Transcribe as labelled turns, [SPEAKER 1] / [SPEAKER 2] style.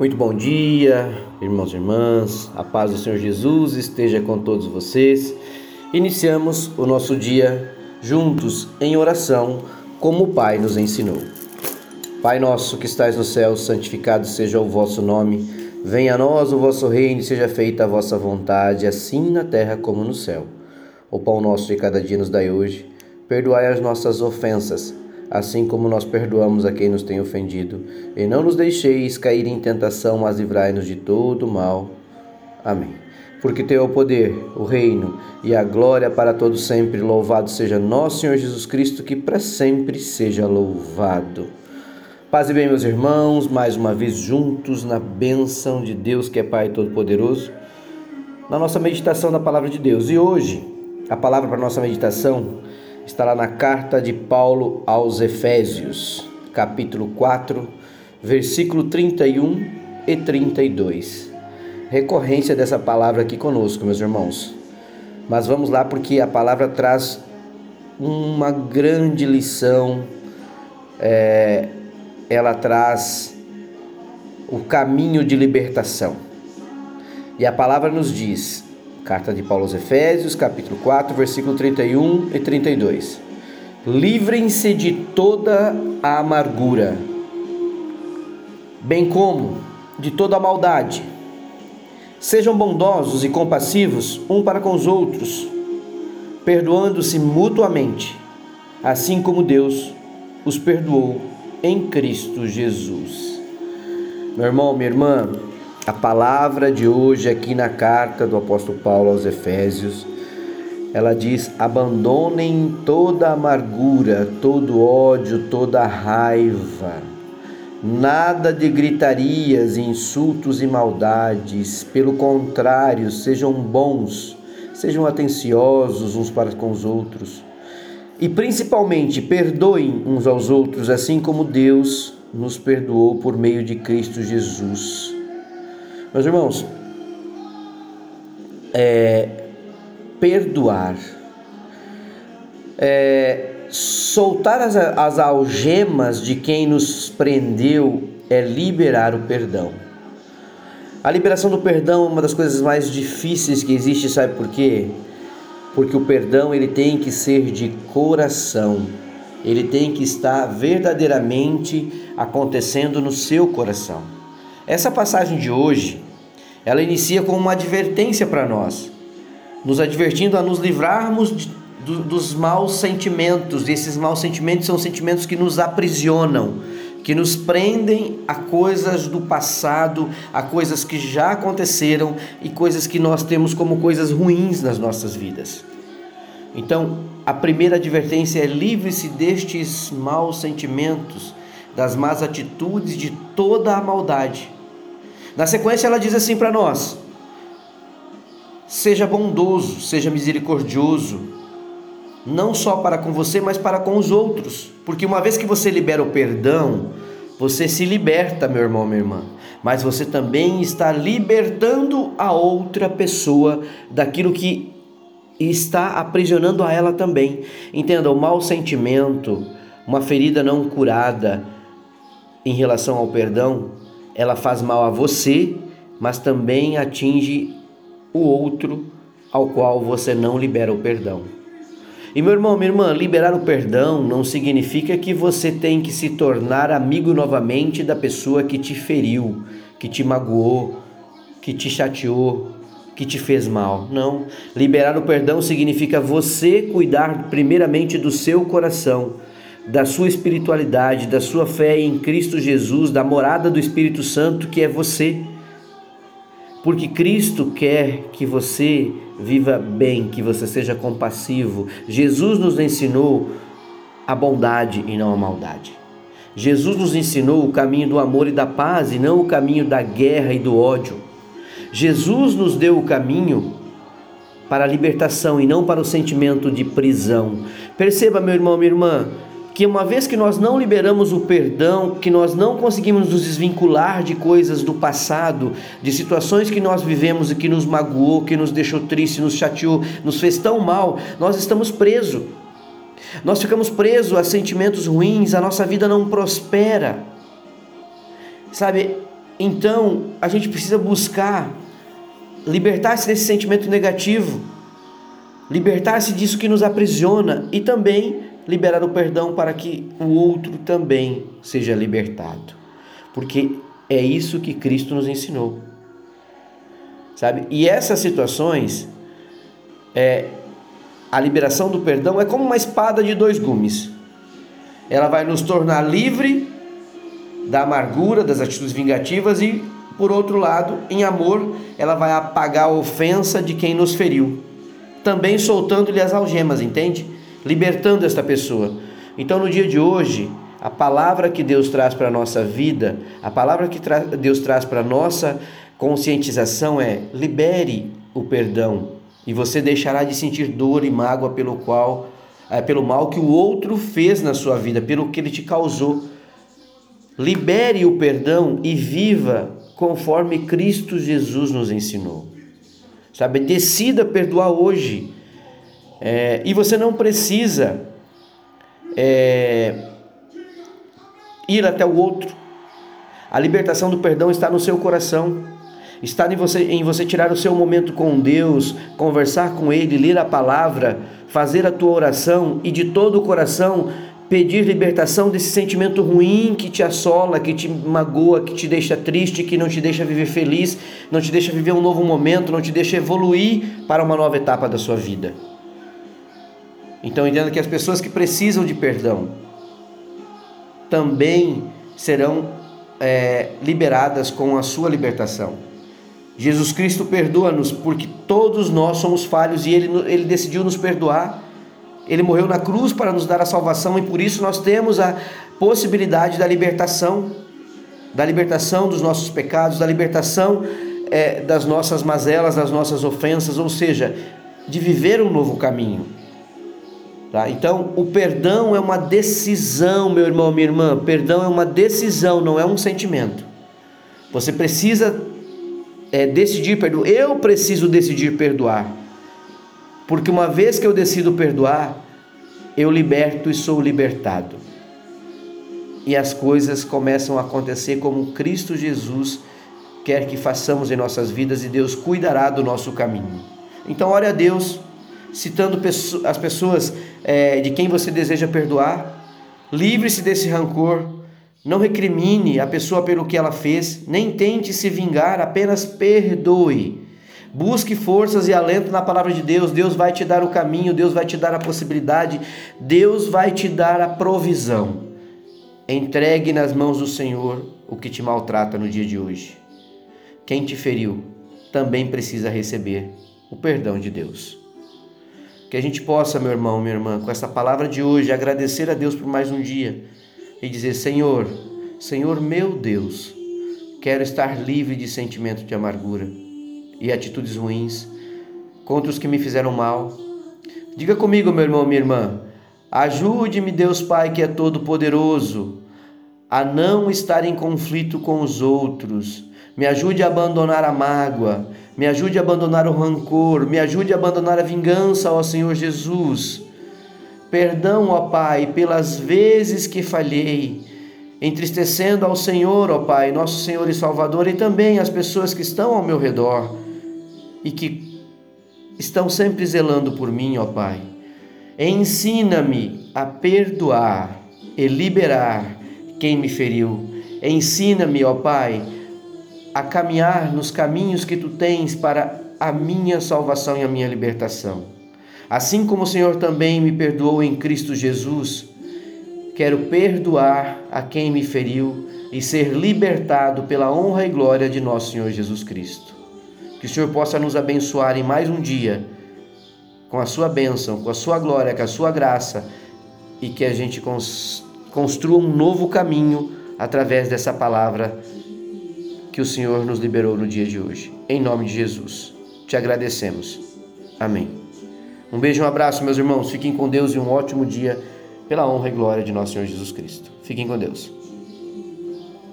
[SPEAKER 1] Muito bom dia, irmãos e irmãs. A paz do Senhor Jesus esteja com todos vocês. Iniciamos o nosso dia juntos em oração, como o Pai nos ensinou. Pai nosso que estais no céu, santificado seja o vosso nome. Venha a nós o vosso reino seja feita a vossa vontade, assim na terra como no céu. O pão nosso de cada dia nos dai hoje. Perdoai as nossas ofensas assim como nós perdoamos a quem nos tem ofendido. E não nos deixeis cair em tentação, mas livrai-nos de todo mal. Amém. Porque teu é o poder, o reino e a glória para todos sempre. Louvado seja nosso Senhor Jesus Cristo, que para sempre seja louvado. Paz e bem, meus irmãos, mais uma vez juntos na bênção de Deus, que é Pai Todo-Poderoso, na nossa meditação da palavra de Deus. E hoje, a palavra para nossa meditação está lá na carta de Paulo aos Efésios, capítulo 4, versículo 31 e 32. Recorrência dessa palavra aqui conosco, meus irmãos. Mas vamos lá porque a palavra traz uma grande lição, é, ela traz o caminho de libertação. E a palavra nos diz: Carta de Paulo aos Efésios, capítulo 4, versículo 31 e 32. Livrem-se de toda a amargura, bem como de toda a maldade. Sejam bondosos e compassivos um para com os outros, perdoando-se mutuamente, assim como Deus os perdoou em Cristo Jesus. Meu irmão, minha irmã, a palavra de hoje aqui na carta do apóstolo Paulo aos Efésios, ela diz: abandonem toda amargura, todo ódio, toda raiva. Nada de gritarias, insultos e maldades. Pelo contrário, sejam bons, sejam atenciosos uns para com os outros. E principalmente, perdoem uns aos outros, assim como Deus nos perdoou por meio de Cristo Jesus. Meus irmãos, é, perdoar, é, soltar as, as algemas de quem nos prendeu é liberar o perdão. A liberação do perdão é uma das coisas mais difíceis que existe, sabe por quê? Porque o perdão ele tem que ser de coração. Ele tem que estar verdadeiramente acontecendo no seu coração. Essa passagem de hoje, ela inicia com uma advertência para nós, nos advertindo a nos livrarmos de, do, dos maus sentimentos. E esses maus sentimentos são sentimentos que nos aprisionam, que nos prendem a coisas do passado, a coisas que já aconteceram e coisas que nós temos como coisas ruins nas nossas vidas. Então, a primeira advertência é livre-se destes maus sentimentos, das más atitudes, de toda a maldade. Na sequência, ela diz assim para nós: seja bondoso, seja misericordioso, não só para com você, mas para com os outros, porque uma vez que você libera o perdão, você se liberta, meu irmão, minha irmã, mas você também está libertando a outra pessoa daquilo que está aprisionando a ela também. Entenda, o mau sentimento, uma ferida não curada em relação ao perdão, ela faz mal a você, mas também atinge o outro ao qual você não libera o perdão. E meu irmão, minha irmã, liberar o perdão não significa que você tem que se tornar amigo novamente da pessoa que te feriu, que te magoou, que te chateou, que te fez mal. Não. Liberar o perdão significa você cuidar primeiramente do seu coração da sua espiritualidade, da sua fé em Cristo Jesus, da morada do Espírito Santo que é você. Porque Cristo quer que você viva bem, que você seja compassivo. Jesus nos ensinou a bondade e não a maldade. Jesus nos ensinou o caminho do amor e da paz e não o caminho da guerra e do ódio. Jesus nos deu o caminho para a libertação e não para o sentimento de prisão. Perceba, meu irmão, minha irmã, que uma vez que nós não liberamos o perdão, que nós não conseguimos nos desvincular de coisas do passado, de situações que nós vivemos e que nos magoou, que nos deixou triste, nos chateou, nos fez tão mal, nós estamos presos. Nós ficamos presos a sentimentos ruins, a nossa vida não prospera. Sabe, Então, a gente precisa buscar libertar-se desse sentimento negativo, libertar-se disso que nos aprisiona e também liberar o perdão para que o outro também seja libertado. Porque é isso que Cristo nos ensinou. Sabe? E essas situações é a liberação do perdão é como uma espada de dois gumes. Ela vai nos tornar livre da amargura, das atitudes vingativas e, por outro lado, em amor, ela vai apagar a ofensa de quem nos feriu. Também soltando-lhe as algemas, entende? Libertando esta pessoa. Então, no dia de hoje, a palavra que Deus traz para a nossa vida, a palavra que tra Deus traz para a nossa conscientização é: libere o perdão e você deixará de sentir dor e mágoa pelo qual é, pelo mal que o outro fez na sua vida, pelo que ele te causou. Libere o perdão e viva conforme Cristo Jesus nos ensinou. Sabe, decida perdoar hoje. É, e você não precisa é, ir até o outro. A libertação do perdão está no seu coração. Está em você, em você tirar o seu momento com Deus, conversar com Ele, ler a palavra, fazer a tua oração e de todo o coração pedir libertação desse sentimento ruim que te assola, que te magoa, que te deixa triste, que não te deixa viver feliz, não te deixa viver um novo momento, não te deixa evoluir para uma nova etapa da sua vida. Então entenda que as pessoas que precisam de perdão também serão é, liberadas com a sua libertação. Jesus Cristo perdoa-nos porque todos nós somos falhos e ele, ele decidiu nos perdoar. Ele morreu na cruz para nos dar a salvação e por isso nós temos a possibilidade da libertação, da libertação dos nossos pecados, da libertação é, das nossas mazelas, das nossas ofensas, ou seja, de viver um novo caminho. Tá? Então, o perdão é uma decisão, meu irmão, minha irmã. Perdão é uma decisão, não é um sentimento. Você precisa é, decidir perdoar. Eu preciso decidir perdoar. Porque uma vez que eu decido perdoar, eu liberto e sou libertado. E as coisas começam a acontecer como Cristo Jesus quer que façamos em nossas vidas e Deus cuidará do nosso caminho. Então, ore a Deus, citando as pessoas é, de quem você deseja perdoar, livre-se desse rancor, não recrimine a pessoa pelo que ela fez, nem tente se vingar, apenas perdoe. Busque forças e alento na palavra de Deus. Deus vai te dar o caminho, Deus vai te dar a possibilidade, Deus vai te dar a provisão. Entregue nas mãos do Senhor o que te maltrata no dia de hoje. Quem te feriu também precisa receber o perdão de Deus. Que a gente possa, meu irmão, minha irmã, com essa palavra de hoje, agradecer a Deus por mais um dia e dizer: Senhor, Senhor meu Deus, quero estar livre de sentimento de amargura e atitudes ruins contra os que me fizeram mal. Diga comigo, meu irmão, minha irmã, ajude-me, Deus Pai, que é todo-poderoso, a não estar em conflito com os outros. Me ajude a abandonar a mágoa, me ajude a abandonar o rancor, me ajude a abandonar a vingança, ó Senhor Jesus. Perdão, ó Pai, pelas vezes que falhei, entristecendo ao Senhor, ó Pai, nosso Senhor e Salvador, e também as pessoas que estão ao meu redor e que estão sempre zelando por mim, ó Pai. Ensina-me a perdoar e liberar quem me feriu. Ensina-me, ó Pai, a caminhar nos caminhos que tu tens para a minha salvação e a minha libertação. Assim como o Senhor também me perdoou em Cristo Jesus, quero perdoar a quem me feriu e ser libertado pela honra e glória de nosso Senhor Jesus Cristo. Que o Senhor possa nos abençoar em mais um dia com a sua bênção, com a sua glória, com a sua graça e que a gente construa um novo caminho através dessa palavra que o Senhor nos liberou no dia de hoje. Em nome de Jesus. Te agradecemos. Amém. Um beijo um abraço, meus irmãos. Fiquem com Deus e um ótimo dia, pela honra e glória de nosso Senhor Jesus Cristo. Fiquem com Deus.